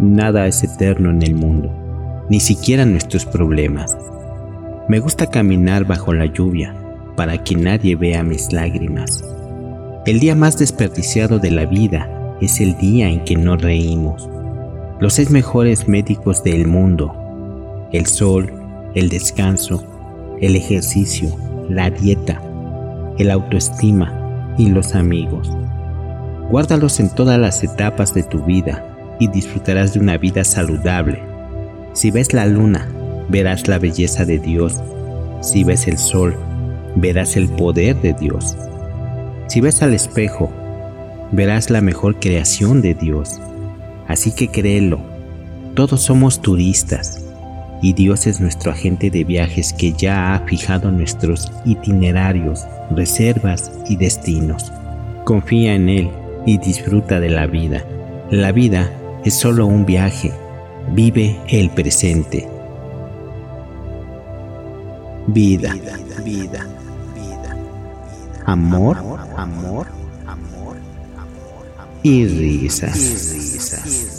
Nada es eterno en el mundo, ni siquiera nuestros problemas. Me gusta caminar bajo la lluvia para que nadie vea mis lágrimas. El día más desperdiciado de la vida es el día en que no reímos. Los seis mejores médicos del mundo, el sol, el descanso, el ejercicio, la dieta, el autoestima y los amigos. Guárdalos en todas las etapas de tu vida y disfrutarás de una vida saludable. Si ves la luna, verás la belleza de Dios. Si ves el sol, verás el poder de Dios. Si ves al espejo, verás la mejor creación de Dios. Así que créelo, todos somos turistas y Dios es nuestro agente de viajes que ya ha fijado nuestros itinerarios, reservas y destinos. Confía en Él y disfruta de la vida. La vida es solo un viaje. Vive el presente. Vida, vida, vida. Amor, amor, amor, amor, amor. Y risas. Risas.